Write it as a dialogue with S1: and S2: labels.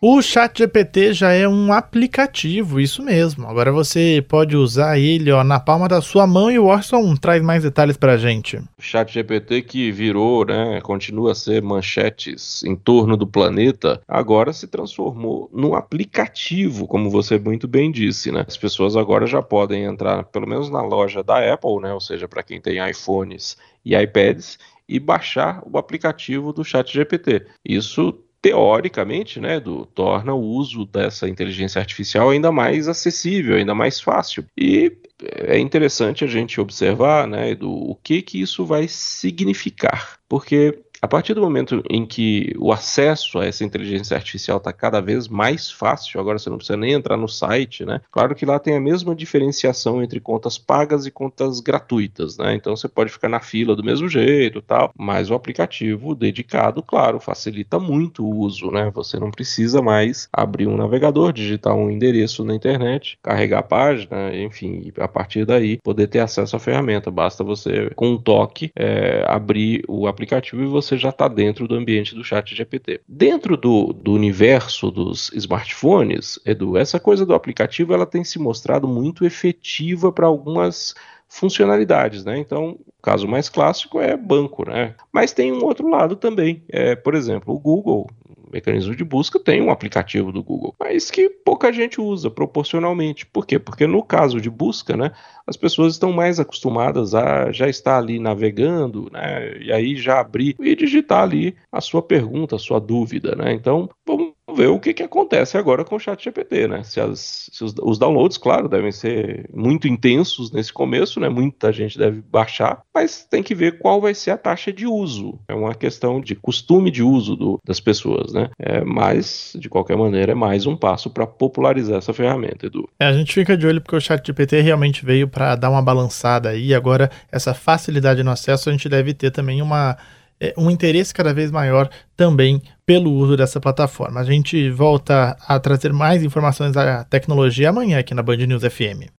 S1: O ChatGPT já é um aplicativo, isso mesmo. Agora você pode usar ele ó, na palma da sua mão e o Orson traz mais detalhes para a gente.
S2: O ChatGPT que virou, né, continua a ser manchetes em torno do planeta, agora se transformou num aplicativo, como você muito bem disse, né? As pessoas agora já podem entrar, pelo menos na loja da Apple, né, ou seja, para quem tem iPhones e iPads, e baixar o aplicativo do ChatGPT. Isso teoricamente, né, do, torna o uso dessa inteligência artificial ainda mais acessível, ainda mais fácil. E é interessante a gente observar, né, do o que que isso vai significar, porque a partir do momento em que o acesso a essa inteligência artificial está cada vez mais fácil, agora você não precisa nem entrar no site, né? Claro que lá tem a mesma diferenciação entre contas pagas e contas gratuitas, né? Então você pode ficar na fila do mesmo jeito, tal, mas o aplicativo dedicado, claro, facilita muito o uso, né? Você não precisa mais abrir um navegador, digitar um endereço na internet, carregar a página, enfim, a partir daí poder ter acesso à ferramenta. Basta você, com um toque, é, abrir o aplicativo e você você já está dentro do ambiente do chat GPT. Dentro do, do universo dos smartphones, Edu, essa coisa do aplicativo ela tem se mostrado muito efetiva para algumas funcionalidades, né? Então, o caso mais clássico é banco, né? Mas tem um outro lado também. É, por exemplo, o Google, mecanismo de busca tem um aplicativo do Google, mas que pouca gente usa proporcionalmente. Por quê? Porque no caso de busca, né, as pessoas estão mais acostumadas a já estar ali navegando, né, e aí já abrir e digitar ali a sua pergunta, a sua dúvida, né? Então, vamos ver o que, que acontece agora com o chat GPT, né? Se, as, se os, os, downloads, claro, devem ser muito intensos nesse começo, né? Muita gente deve baixar, mas tem que ver qual vai ser a taxa de uso. É uma questão de costume de uso do, das pessoas, né? É, mas, de qualquer maneira, é mais um passo para popularizar essa ferramenta, Edu.
S1: É, a gente fica de olho porque o chat GPT realmente veio para dar uma balançada aí. Agora, essa facilidade no acesso, a gente deve ter também uma é, um interesse cada vez maior também pelo uso dessa plataforma. A gente volta a trazer mais informações da tecnologia amanhã aqui na Band News FM.